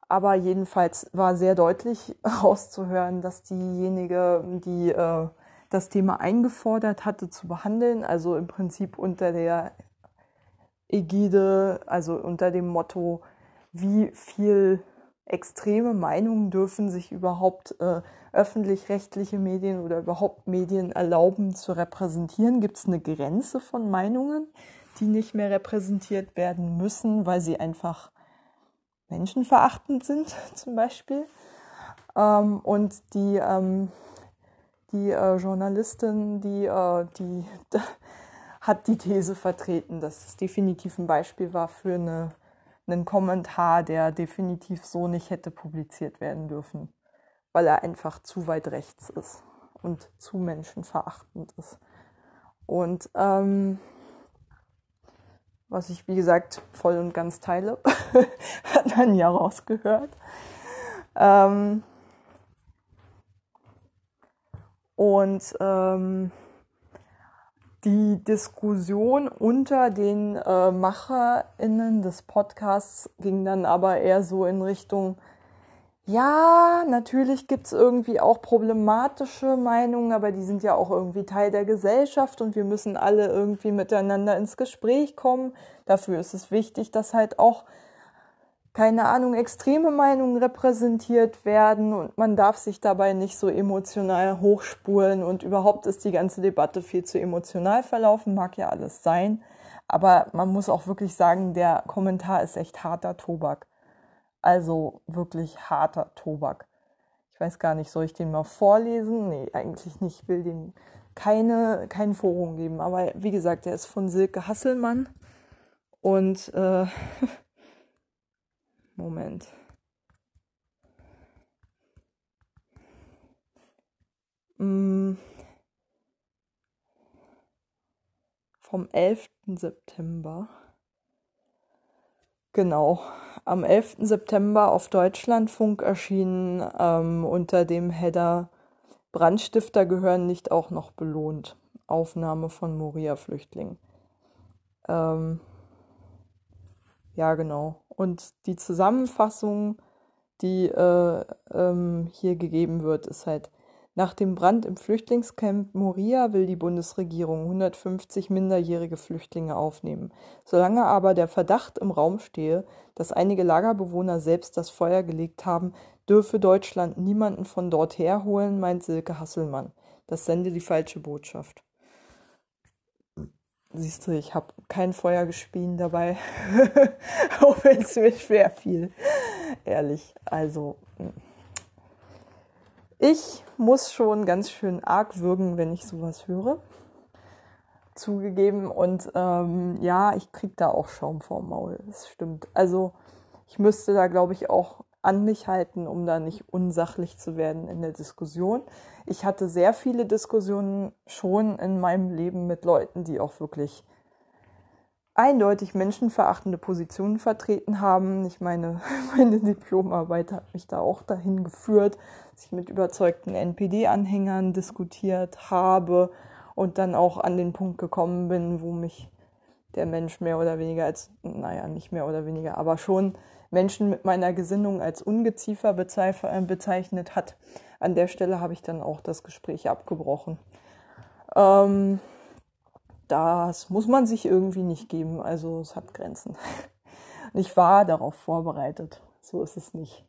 aber jedenfalls war sehr deutlich herauszuhören, dass diejenige, die äh, das Thema eingefordert hatte zu behandeln, also im Prinzip unter der Ägide, also unter dem Motto, wie viel extreme Meinungen dürfen sich überhaupt äh, öffentlich-rechtliche Medien oder überhaupt Medien erlauben zu repräsentieren? Gibt es eine Grenze von Meinungen, die nicht mehr repräsentiert werden müssen, weil sie einfach menschenverachtend sind zum Beispiel? Ähm, und die, ähm, die äh, Journalistin, die, äh, die hat die These vertreten, dass es definitiv ein Beispiel war für eine einen Kommentar, der definitiv so nicht hätte publiziert werden dürfen, weil er einfach zu weit rechts ist und zu menschenverachtend ist. Und ähm, was ich, wie gesagt, voll und ganz teile, hat man ja rausgehört. Ähm, und ähm, die Diskussion unter den äh, MacherInnen des Podcasts ging dann aber eher so in Richtung, ja, natürlich gibt's irgendwie auch problematische Meinungen, aber die sind ja auch irgendwie Teil der Gesellschaft und wir müssen alle irgendwie miteinander ins Gespräch kommen. Dafür ist es wichtig, dass halt auch keine Ahnung, extreme Meinungen repräsentiert werden und man darf sich dabei nicht so emotional hochspulen und überhaupt ist die ganze Debatte viel zu emotional verlaufen, mag ja alles sein, aber man muss auch wirklich sagen, der Kommentar ist echt harter Tobak. Also wirklich harter Tobak. Ich weiß gar nicht, soll ich den mal vorlesen? Nee, eigentlich nicht. Ich will dem keine, kein Forum geben. Aber wie gesagt, der ist von Silke Hasselmann. Und äh, Moment. Mm. Vom 11. September. Genau, am 11. September auf Deutschlandfunk erschienen ähm, unter dem Header Brandstifter gehören nicht auch noch belohnt. Aufnahme von Moria-Flüchtlingen. Ähm, ja, genau. Und die Zusammenfassung, die äh, ähm, hier gegeben wird, ist halt, nach dem Brand im Flüchtlingscamp Moria will die Bundesregierung 150 minderjährige Flüchtlinge aufnehmen. Solange aber der Verdacht im Raum stehe, dass einige Lagerbewohner selbst das Feuer gelegt haben, dürfe Deutschland niemanden von dort herholen, meint Silke Hasselmann. Das sende die falsche Botschaft. Siehst du, ich habe kein Feuer gespien dabei, auch wenn es mir schwer fiel. Ehrlich, also hm. Ich muss schon ganz schön arg würgen, wenn ich sowas höre. Zugegeben und ähm, ja, ich krieg da auch Schaum vorm Maul. Das stimmt. Also ich müsste da, glaube ich, auch an mich halten, um da nicht unsachlich zu werden in der Diskussion. Ich hatte sehr viele Diskussionen schon in meinem Leben mit Leuten, die auch wirklich eindeutig menschenverachtende Positionen vertreten haben. Ich meine, meine Diplomarbeit hat mich da auch dahin geführt, dass ich mit überzeugten NPD-Anhängern diskutiert habe und dann auch an den Punkt gekommen bin, wo mich der Mensch mehr oder weniger als, naja, nicht mehr oder weniger, aber schon Menschen mit meiner Gesinnung als Ungeziefer äh, bezeichnet hat. An der Stelle habe ich dann auch das Gespräch abgebrochen. Ähm, das muss man sich irgendwie nicht geben, also es hat Grenzen. Ich war darauf vorbereitet, so ist es nicht.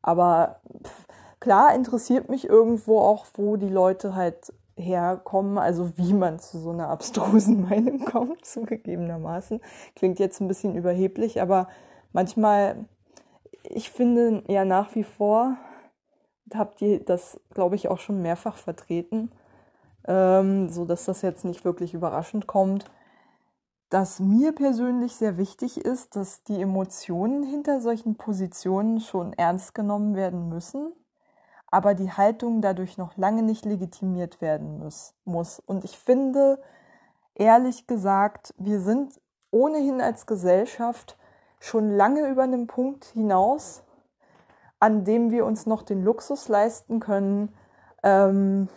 Aber pff, klar interessiert mich irgendwo auch, wo die Leute halt herkommen, also wie man zu so einer abstrusen Meinung kommt, zugegebenermaßen. Klingt jetzt ein bisschen überheblich, aber manchmal, ich finde ja nach wie vor, habt ihr das, glaube ich, auch schon mehrfach vertreten, ähm, so dass das jetzt nicht wirklich überraschend kommt, dass mir persönlich sehr wichtig ist, dass die Emotionen hinter solchen Positionen schon ernst genommen werden müssen, aber die Haltung dadurch noch lange nicht legitimiert werden muss. muss. Und ich finde, ehrlich gesagt, wir sind ohnehin als Gesellschaft schon lange über einen Punkt hinaus, an dem wir uns noch den Luxus leisten können, ähm,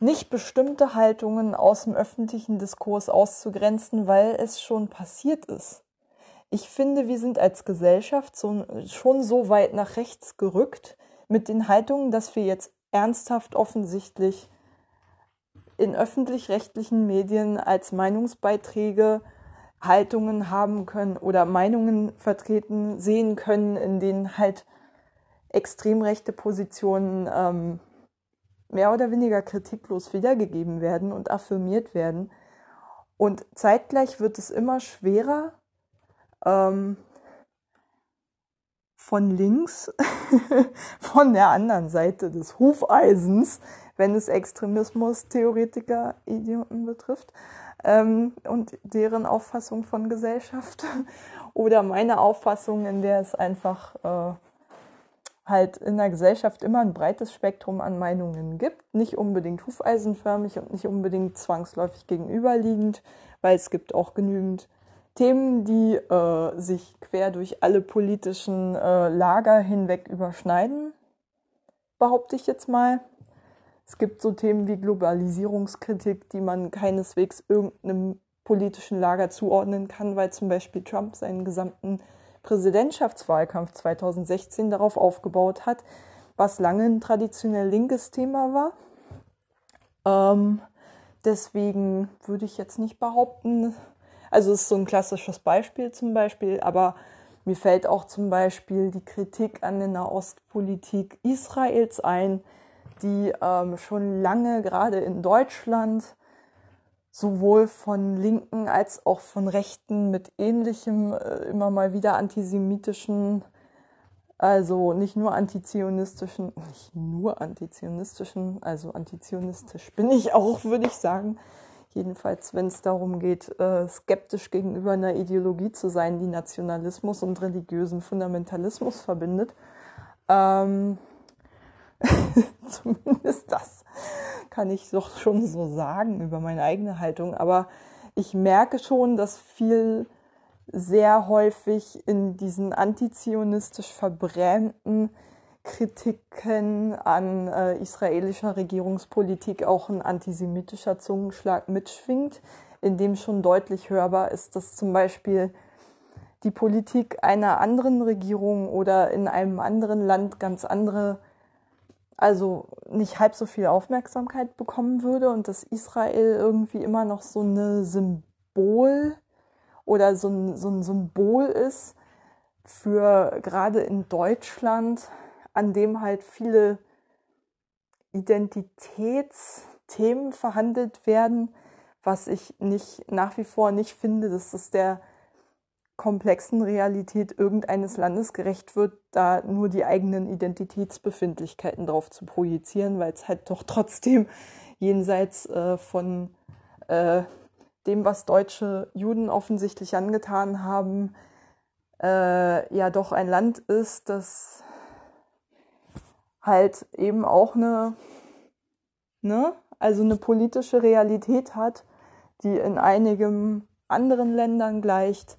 nicht bestimmte Haltungen aus dem öffentlichen Diskurs auszugrenzen, weil es schon passiert ist. Ich finde, wir sind als Gesellschaft so, schon so weit nach rechts gerückt mit den Haltungen, dass wir jetzt ernsthaft offensichtlich in öffentlich-rechtlichen Medien als Meinungsbeiträge Haltungen haben können oder Meinungen vertreten sehen können, in denen halt extrem rechte Positionen ähm, mehr oder weniger kritiklos wiedergegeben werden und affirmiert werden. Und zeitgleich wird es immer schwerer, ähm, von links, von der anderen Seite des Hufeisens, wenn es Extremismus-Theoretiker, Idioten betrifft, ähm, und deren Auffassung von Gesellschaft oder meine Auffassung, in der es einfach äh, halt in der Gesellschaft immer ein breites Spektrum an Meinungen gibt, nicht unbedingt hufeisenförmig und nicht unbedingt zwangsläufig gegenüberliegend, weil es gibt auch genügend Themen, die äh, sich quer durch alle politischen äh, Lager hinweg überschneiden, behaupte ich jetzt mal. Es gibt so Themen wie Globalisierungskritik, die man keineswegs irgendeinem politischen Lager zuordnen kann, weil zum Beispiel Trump seinen gesamten Präsidentschaftswahlkampf 2016 darauf aufgebaut hat, was lange ein traditionell linkes Thema war. Ähm, deswegen würde ich jetzt nicht behaupten, also es ist so ein klassisches Beispiel zum Beispiel, aber mir fällt auch zum Beispiel die Kritik an der Nahostpolitik Israels ein, die ähm, schon lange gerade in Deutschland sowohl von Linken als auch von Rechten mit ähnlichem, äh, immer mal wieder antisemitischen, also nicht nur antizionistischen, nicht nur antizionistischen, also antizionistisch bin ich auch, würde ich sagen. Jedenfalls, wenn es darum geht, äh, skeptisch gegenüber einer Ideologie zu sein, die Nationalismus und religiösen Fundamentalismus verbindet. Ähm, Zumindest das kann ich doch schon so sagen über meine eigene Haltung. Aber ich merke schon, dass viel sehr häufig in diesen antizionistisch verbrämten Kritiken an äh, israelischer Regierungspolitik auch ein antisemitischer Zungenschlag mitschwingt, in dem schon deutlich hörbar ist, dass zum Beispiel die Politik einer anderen Regierung oder in einem anderen Land ganz andere, also nicht halb so viel Aufmerksamkeit bekommen würde und dass Israel irgendwie immer noch so eine Symbol oder so ein, so ein Symbol ist für gerade in Deutschland, an dem halt viele Identitätsthemen verhandelt werden, was ich nicht nach wie vor nicht finde, dass es der komplexen Realität irgendeines Landes gerecht wird, da nur die eigenen Identitätsbefindlichkeiten drauf zu projizieren, weil es halt doch trotzdem jenseits äh, von äh, dem, was deutsche Juden offensichtlich angetan haben, äh, ja doch ein Land ist, das halt eben auch eine, ne, also eine politische Realität hat, die in einigen anderen Ländern gleicht,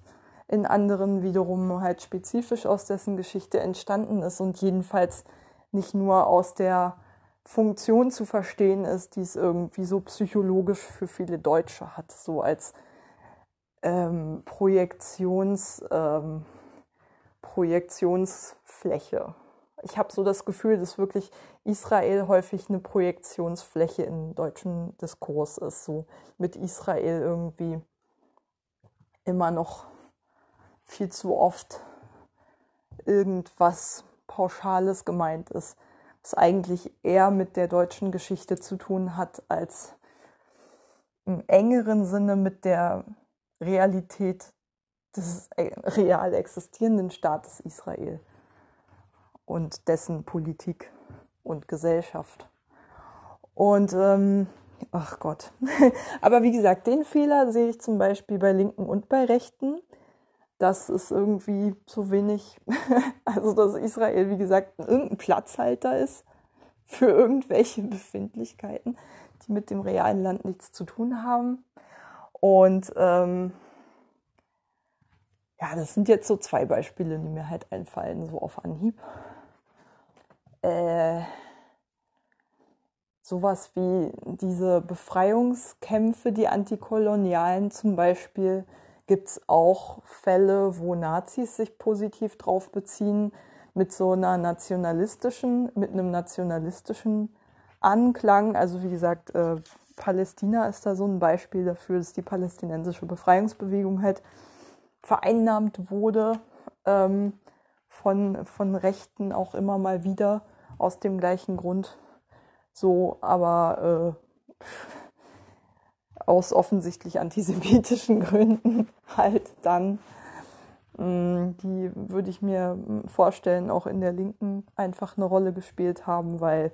in anderen wiederum halt spezifisch aus dessen Geschichte entstanden ist und jedenfalls nicht nur aus der Funktion zu verstehen ist, die es irgendwie so psychologisch für viele Deutsche hat, so als ähm, Projektions, ähm, Projektionsfläche. Ich habe so das Gefühl, dass wirklich Israel häufig eine Projektionsfläche im deutschen Diskurs ist, so mit Israel irgendwie immer noch viel zu oft irgendwas Pauschales gemeint ist was eigentlich eher mit der deutschen Geschichte zu tun hat, als im engeren Sinne mit der Realität des real existierenden Staates Israel und dessen Politik und Gesellschaft. Und ähm, ach Gott. Aber wie gesagt, den Fehler sehe ich zum Beispiel bei Linken und bei Rechten dass es irgendwie zu wenig, also dass Israel, wie gesagt, irgendein Platzhalter ist für irgendwelche Befindlichkeiten, die mit dem realen Land nichts zu tun haben. Und ähm, ja, das sind jetzt so zwei Beispiele, die mir halt einfallen, so auf Anhieb. Äh, sowas wie diese Befreiungskämpfe, die antikolonialen zum Beispiel, gibt es auch Fälle, wo Nazis sich positiv drauf beziehen, mit so einer nationalistischen, mit einem nationalistischen Anklang. Also wie gesagt, äh, Palästina ist da so ein Beispiel dafür, dass die palästinensische Befreiungsbewegung halt vereinnahmt wurde ähm, von, von Rechten auch immer mal wieder aus dem gleichen Grund. So, aber äh, aus offensichtlich antisemitischen Gründen halt dann. Mm, die würde ich mir vorstellen, auch in der Linken einfach eine Rolle gespielt haben, weil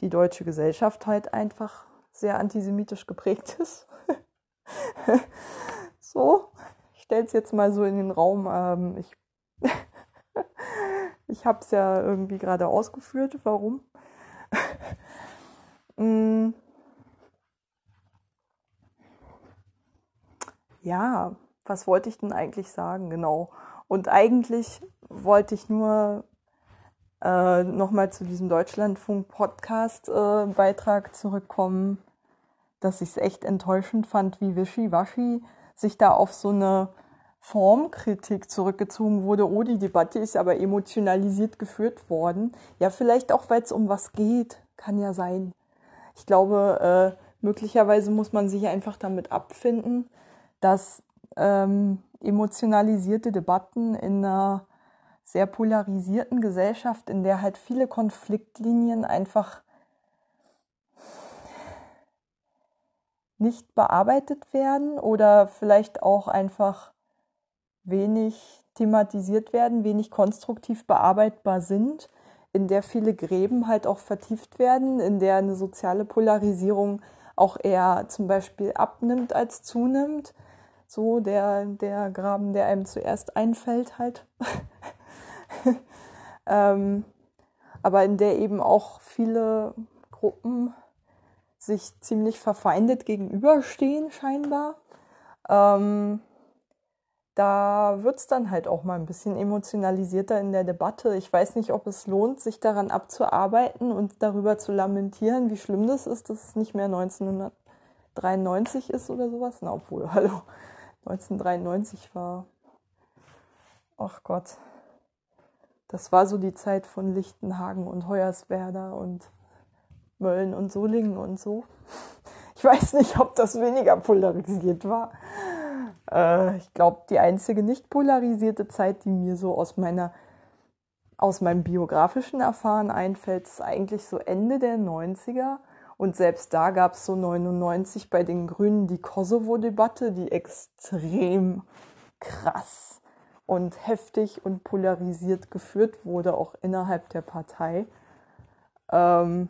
die deutsche Gesellschaft halt einfach sehr antisemitisch geprägt ist. so, ich stelle es jetzt mal so in den Raum. Ähm, ich ich habe es ja irgendwie gerade ausgeführt, warum. Ja, was wollte ich denn eigentlich sagen? Genau. Und eigentlich wollte ich nur äh, nochmal zu diesem Deutschlandfunk-Podcast-Beitrag äh, zurückkommen, dass ich es echt enttäuschend fand, wie Wischiwaschi sich da auf so eine Formkritik zurückgezogen wurde. Oh, die Debatte ist aber emotionalisiert geführt worden. Ja, vielleicht auch, weil es um was geht. Kann ja sein. Ich glaube, äh, möglicherweise muss man sich einfach damit abfinden, dass ähm, emotionalisierte Debatten in einer sehr polarisierten Gesellschaft, in der halt viele Konfliktlinien einfach nicht bearbeitet werden oder vielleicht auch einfach wenig thematisiert werden, wenig konstruktiv bearbeitbar sind, in der viele Gräben halt auch vertieft werden, in der eine soziale Polarisierung auch eher zum Beispiel abnimmt als zunimmt so der, der Graben, der einem zuerst einfällt halt. ähm, aber in der eben auch viele Gruppen sich ziemlich verfeindet gegenüberstehen scheinbar. Ähm, da wird es dann halt auch mal ein bisschen emotionalisierter in der Debatte. Ich weiß nicht, ob es lohnt, sich daran abzuarbeiten und darüber zu lamentieren, wie schlimm das ist, dass es nicht mehr 1993 ist oder sowas. Na, obwohl, hallo, 1993 war, ach Gott, das war so die Zeit von Lichtenhagen und Hoyerswerda und Mölln und Solingen und so. Ich weiß nicht, ob das weniger polarisiert war. Äh, ich glaube, die einzige nicht polarisierte Zeit, die mir so aus meiner aus meinem biografischen Erfahren einfällt, ist eigentlich so Ende der 90er. Und selbst da gab es so 99 bei den Grünen die Kosovo-Debatte, die extrem krass und heftig und polarisiert geführt wurde, auch innerhalb der Partei. Ähm,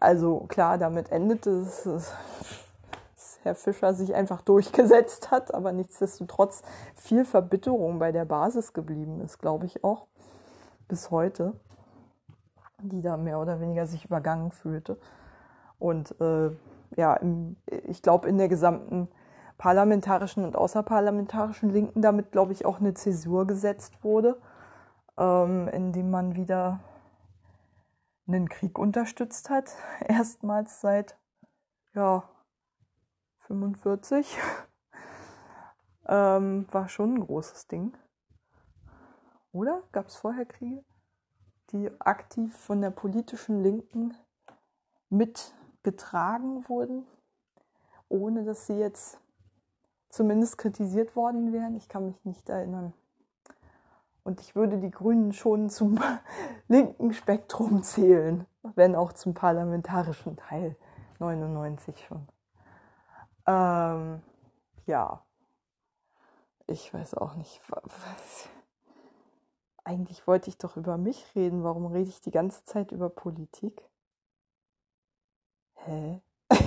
also klar, damit endete es, dass Herr Fischer sich einfach durchgesetzt hat, aber nichtsdestotrotz viel Verbitterung bei der Basis geblieben ist, glaube ich auch, bis heute, die da mehr oder weniger sich übergangen fühlte. Und äh, ja, im, ich glaube, in der gesamten parlamentarischen und außerparlamentarischen Linken damit, glaube ich, auch eine Zäsur gesetzt wurde, ähm, indem man wieder einen Krieg unterstützt hat, erstmals seit ja, 45. ähm, war schon ein großes Ding. Oder? Gab es vorher Kriege, die aktiv von der politischen Linken mitgetragen wurden, ohne dass sie jetzt zumindest kritisiert worden wären? Ich kann mich nicht erinnern. Und ich würde die Grünen schon zum linken Spektrum zählen, wenn auch zum parlamentarischen Teil 99 schon. Ähm, ja, ich weiß auch nicht. Was. Eigentlich wollte ich doch über mich reden. Warum rede ich die ganze Zeit über Politik? Hä?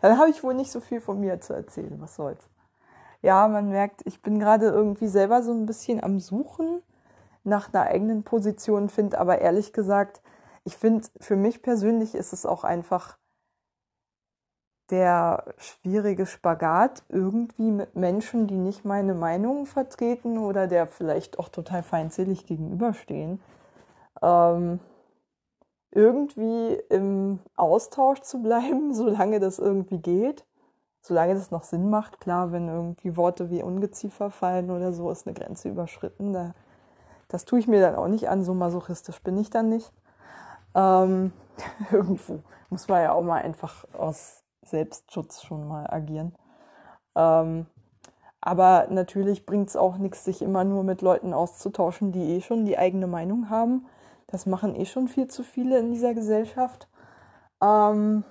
Dann habe ich wohl nicht so viel von mir zu erzählen. Was soll's? Ja, man merkt, ich bin gerade irgendwie selber so ein bisschen am Suchen nach einer eigenen Position, finde aber ehrlich gesagt, ich finde, für mich persönlich ist es auch einfach der schwierige Spagat irgendwie mit Menschen, die nicht meine Meinung vertreten oder der vielleicht auch total feindselig gegenüberstehen, ähm, irgendwie im Austausch zu bleiben, solange das irgendwie geht, solange das noch Sinn macht. Klar, wenn irgendwie Worte wie Ungeziefer fallen oder so, ist eine Grenze überschritten. Da, das tue ich mir dann auch nicht an, so masochistisch bin ich dann nicht. Ähm, irgendwo muss man ja auch mal einfach aus Selbstschutz schon mal agieren. Ähm, aber natürlich bringt es auch nichts, sich immer nur mit Leuten auszutauschen, die eh schon die eigene Meinung haben. Das machen eh schon viel zu viele in dieser Gesellschaft. Ähm,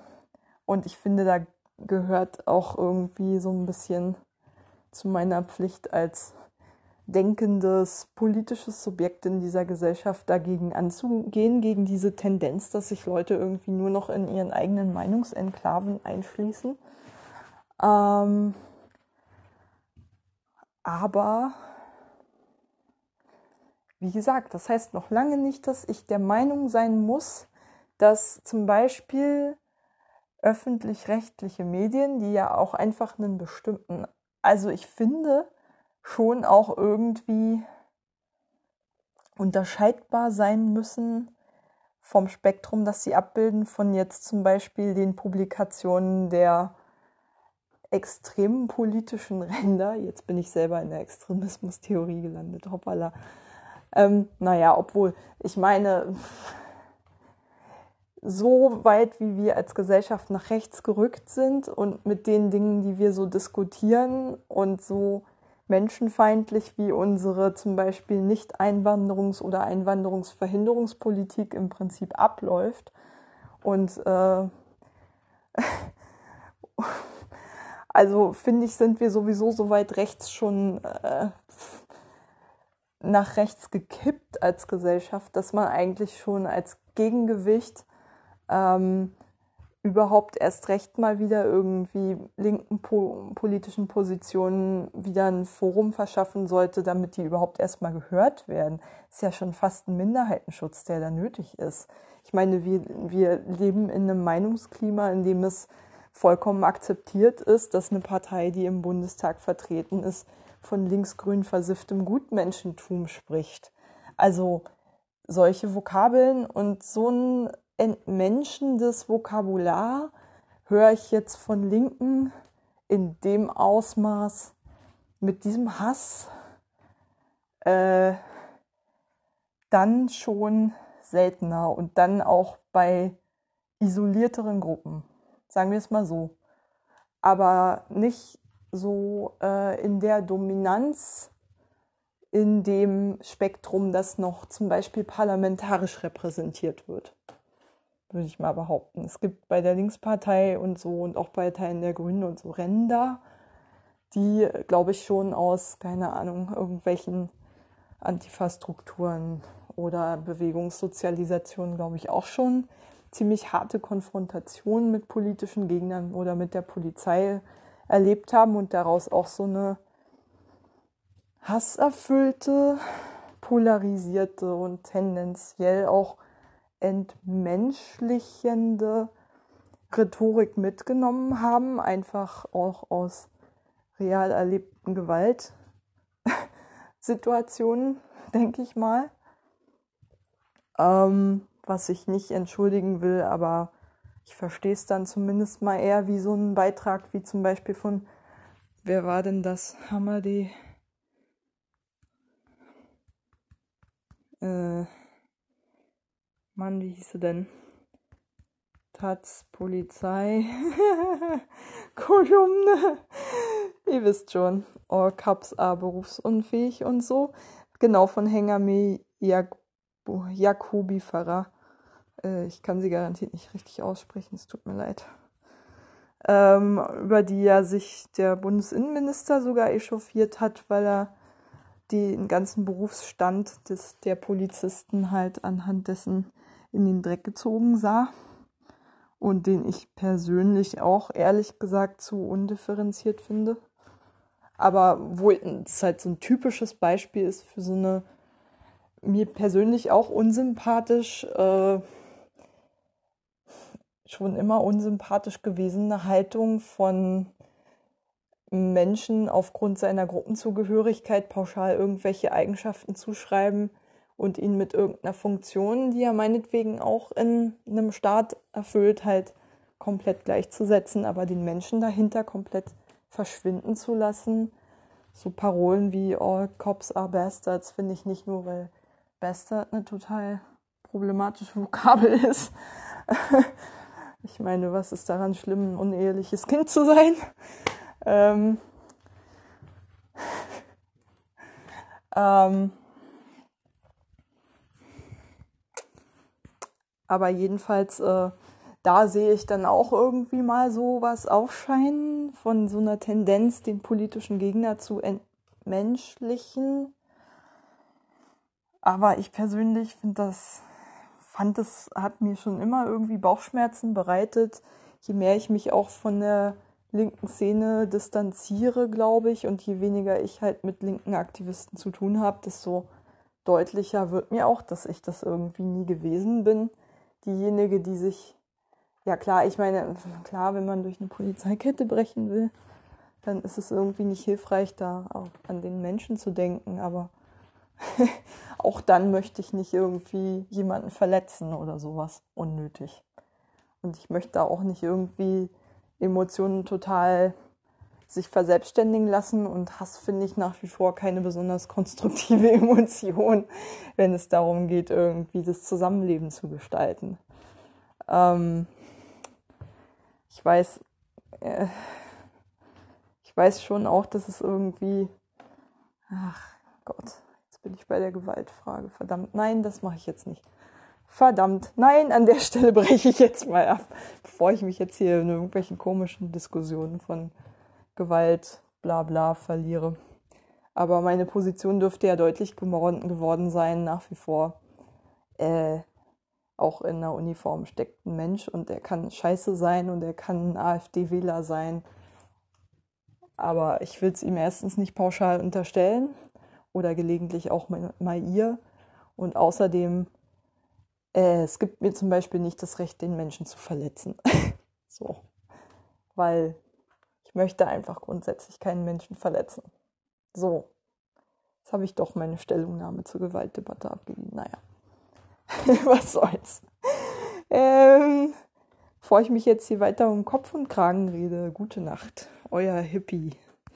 und ich finde, da gehört auch irgendwie so ein bisschen zu meiner Pflicht als denkendes politisches Subjekt in dieser Gesellschaft dagegen anzugehen, gegen diese Tendenz, dass sich Leute irgendwie nur noch in ihren eigenen Meinungsenklaven einschließen. Ähm, aber wie gesagt, das heißt noch lange nicht, dass ich der Meinung sein muss, dass zum Beispiel öffentlich-rechtliche Medien, die ja auch einfach einen bestimmten, also ich finde, schon auch irgendwie unterscheidbar sein müssen vom Spektrum, das sie abbilden, von jetzt zum Beispiel den Publikationen der extremen politischen Ränder. Jetzt bin ich selber in der Extremismustheorie gelandet, hoppala. Ähm, naja, obwohl, ich meine, so weit, wie wir als Gesellschaft nach rechts gerückt sind und mit den Dingen, die wir so diskutieren und so menschenfeindlich wie unsere zum Beispiel Nicht-Einwanderungs- oder Einwanderungsverhinderungspolitik im Prinzip abläuft. Und äh, also finde ich, sind wir sowieso so weit rechts schon äh, nach rechts gekippt als Gesellschaft, dass man eigentlich schon als Gegengewicht ähm, überhaupt erst recht mal wieder irgendwie linken po politischen Positionen wieder ein Forum verschaffen sollte, damit die überhaupt erstmal gehört werden. Ist ja schon fast ein Minderheitenschutz, der da nötig ist. Ich meine, wir, wir leben in einem Meinungsklima, in dem es vollkommen akzeptiert ist, dass eine Partei, die im Bundestag vertreten ist, von linksgrün versifftem Gutmenschentum spricht. Also solche Vokabeln und so ein entmenschendes Vokabular höre ich jetzt von Linken in dem Ausmaß mit diesem Hass äh, dann schon seltener und dann auch bei isolierteren Gruppen, sagen wir es mal so. Aber nicht so äh, in der Dominanz in dem Spektrum, das noch zum Beispiel parlamentarisch repräsentiert wird, würde ich mal behaupten. Es gibt bei der Linkspartei und so und auch bei Teilen der Grünen und so Ränder, die, glaube ich, schon aus, keine Ahnung, irgendwelchen Antifa-Strukturen oder Bewegungssozialisation, glaube ich, auch schon ziemlich harte Konfrontationen mit politischen Gegnern oder mit der Polizei erlebt haben und daraus auch so eine hasserfüllte, polarisierte und tendenziell auch entmenschlichende Rhetorik mitgenommen haben, einfach auch aus real erlebten Gewaltsituationen, denke ich mal. Ähm, was ich nicht entschuldigen will, aber ich verstehe es dann zumindest mal eher wie so ein Beitrag, wie zum Beispiel von, wer war denn das? Hamadi? Äh, Mann, wie hieß sie denn? Taz, Polizei, Kolumne, ihr wisst schon, All Cups A berufsunfähig und so. Genau, von Hengame Jacobi Farah. Äh, ich kann sie garantiert nicht richtig aussprechen, es tut mir leid. Ähm, über die ja sich der Bundesinnenminister sogar echauffiert hat, weil er den ganzen Berufsstand des, der Polizisten halt anhand dessen in den Dreck gezogen sah. Und den ich persönlich auch ehrlich gesagt zu undifferenziert finde. Aber wo es halt so ein typisches Beispiel ist für so eine mir persönlich auch unsympathisch äh, schon immer unsympathisch gewesene Haltung von Menschen aufgrund seiner Gruppenzugehörigkeit pauschal irgendwelche Eigenschaften zuschreiben und ihn mit irgendeiner Funktion, die er meinetwegen auch in einem Staat erfüllt, halt komplett gleichzusetzen, aber den Menschen dahinter komplett verschwinden zu lassen. So Parolen wie All Cops are Bastards finde ich nicht nur, weil Bastard eine total problematische Vokabel ist, Ich meine, was ist daran schlimm, ein uneheliches Kind zu sein? Ähm, ähm, aber jedenfalls, äh, da sehe ich dann auch irgendwie mal so was aufscheinen von so einer Tendenz, den politischen Gegner zu entmenschlichen. Aber ich persönlich finde das fand, es hat mir schon immer irgendwie Bauchschmerzen bereitet, je mehr ich mich auch von der linken Szene distanziere, glaube ich, und je weniger ich halt mit linken Aktivisten zu tun habe, desto deutlicher wird mir auch, dass ich das irgendwie nie gewesen bin. Diejenige, die sich, ja klar, ich meine, klar, wenn man durch eine Polizeikette brechen will, dann ist es irgendwie nicht hilfreich, da auch an den Menschen zu denken, aber auch dann möchte ich nicht irgendwie jemanden verletzen oder sowas unnötig. Und ich möchte auch nicht irgendwie Emotionen total sich verselbstständigen lassen und Hass finde ich nach wie vor keine besonders konstruktive Emotion, wenn es darum geht, irgendwie das Zusammenleben zu gestalten. Ähm, ich weiß, äh, ich weiß schon auch, dass es irgendwie, ach Gott, bin ich bei der Gewaltfrage. Verdammt, nein, das mache ich jetzt nicht. Verdammt, nein, an der Stelle breche ich jetzt mal ab, bevor ich mich jetzt hier in irgendwelchen komischen Diskussionen von Gewalt, bla bla verliere. Aber meine Position dürfte ja deutlich geworden sein, nach wie vor. Äh, auch in der Uniform steckt ein Mensch und er kann scheiße sein und er kann ein AfD-Wähler sein. Aber ich will es ihm erstens nicht pauschal unterstellen oder gelegentlich auch mal, ihr. Und außerdem, äh, es gibt mir zum Beispiel nicht das Recht, den Menschen zu verletzen. so. weil möchte einfach grundsätzlich keinen Menschen verletzen. So, jetzt habe ich doch meine Stellungnahme zur Gewaltdebatte abgegeben. Naja, was soll's. Ähm, bevor ich mich jetzt hier weiter um Kopf und Kragen rede, gute Nacht, euer Hippie.